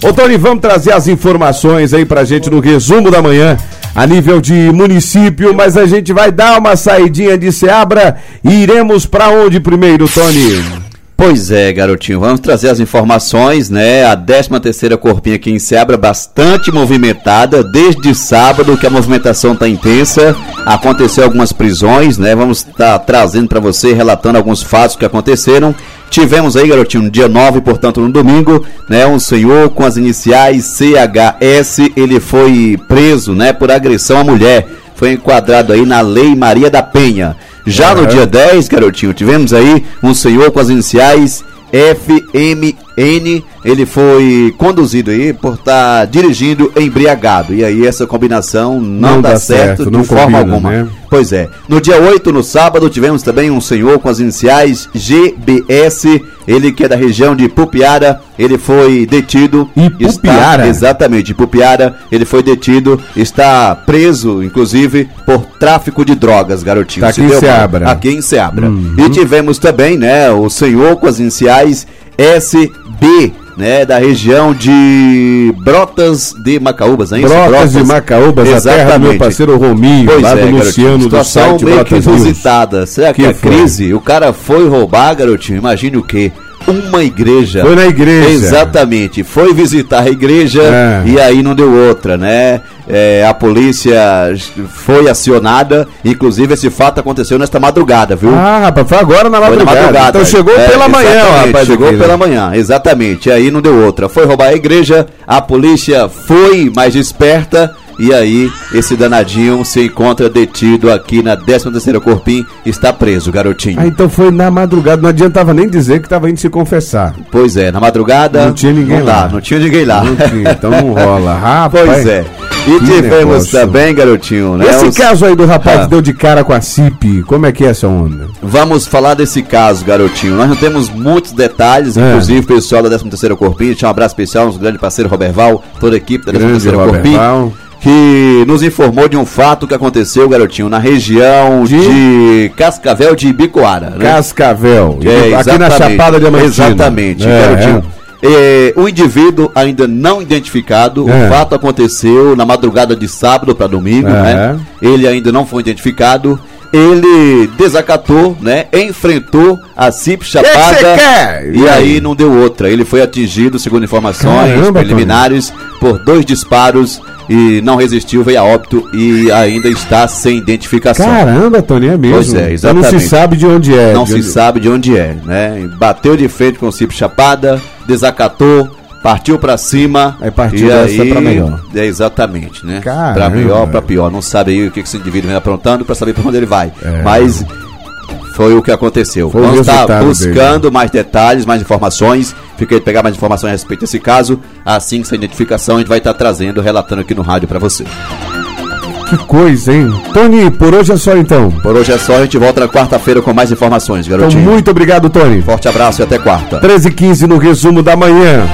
Ô Tony, vamos trazer as informações aí pra gente no resumo da manhã, a nível de município, mas a gente vai dar uma saidinha de Seabra e iremos pra onde primeiro, Tony? Pois é, garotinho, vamos trazer as informações, né? A 13 terceira Corpinha aqui em Seabra, bastante movimentada, desde sábado que a movimentação tá intensa, aconteceu algumas prisões, né? Vamos estar tá trazendo para você, relatando alguns fatos que aconteceram. Tivemos aí, garotinho, no dia 9, portanto, no domingo, né, um senhor com as iniciais CHS, ele foi preso, né, por agressão à mulher. Foi enquadrado aí na Lei Maria da Penha. Já no dia 10, garotinho, tivemos aí um senhor com as iniciais FMN, ele foi conduzido aí por estar tá dirigindo embriagado. E aí essa combinação não, não dá, dá, certo, certo de forma combina, alguma. Né? Pois é. No dia 8, no sábado, tivemos também um senhor com as iniciais GBS, ele que é da região de Pupiara, ele foi detido. Pupiara? exatamente, Pupiara, ele foi detido, está preso, inclusive, por tráfico de drogas, garotinho. Tá aqui em Seabra. Aqui em Seabra. Uhum. E tivemos também, né, o senhor com as iniciais SB, né, da região de Brotas de Macaúbas, hein? Brotas, Brotas de Macaúbas, Exatamente. a terra do meu parceiro Rominho, pois lá é, do Luciano situação do site meio que inusitada. Será que, que é crise? O cara foi roubar, garotinho, imagine o quê? uma igreja. Foi na igreja. Exatamente. Foi visitar a igreja é. e aí não deu outra, né? É, a polícia foi acionada, inclusive esse fato aconteceu nesta madrugada, viu? Ah, rapaz, foi agora na madrugada. Na madrugada. Então chegou é, pela manhã, rapaz. Chegou aqui, né? pela manhã, exatamente. Aí não deu outra. Foi roubar a igreja, a polícia foi mais esperta e aí, esse danadinho se encontra detido aqui na 13 terceira Corpim, está preso, garotinho. Ah, então foi na madrugada, não adiantava nem dizer que estava indo se confessar. Pois é, na madrugada... Não tinha ninguém não lá. Dá, não tinha ninguém lá. Não tinha, então não rola. Rapaz, pois é. E tivemos também, garotinho, né? Esse caso aí do rapaz ah. que deu de cara com a CIP, como é que é essa onda? Vamos falar desse caso, garotinho. Nós não temos muitos detalhes, é. inclusive o pessoal da 13 terceira Corpim, deixa um abraço especial, nosso grande parceiro Roberval, toda a equipe da 13 terceira Corpim que nos informou de um fato que aconteceu, garotinho, na região de, de Cascavel de Ibicoara. Né? Cascavel, é, aqui na Chapada Diamantina. Exatamente, é, garotinho. É. o indivíduo ainda não identificado, é. o fato aconteceu na madrugada de sábado para domingo, é. né? Ele ainda não foi identificado ele desacatou, né? Enfrentou a CIP Chapada e, e aí não deu outra. Ele foi atingido, segundo informações Caramba, preliminares, por dois disparos e não resistiu, veio a óbito e ainda está sem identificação. Caramba, Tony, é mesmo. Pois é, exatamente. Então não se sabe de onde é. Não se onde... sabe de onde é, né? Bateu de frente com o Cip Chapada, desacatou, partiu para cima. Aí partiu dessa aí, pra melhor. É exatamente, né? Caramba. Pra melhor, pra pior. Não sabe aí o que esse indivíduo vem aprontando para saber para onde ele vai. É. Mas foi o que aconteceu. Foi Vamos estar buscando dele. mais detalhes, mais informações. Fiquei de pegar mais informações a respeito desse caso. Assim que essa identificação a gente vai estar trazendo, relatando aqui no rádio para você. Que coisa, hein? Tony, por hoje é só então. Por hoje é só, a gente volta na quarta-feira com mais informações, garotinho. Então, muito obrigado, Tony. Forte abraço e até quarta. 13 h 15 no resumo da manhã.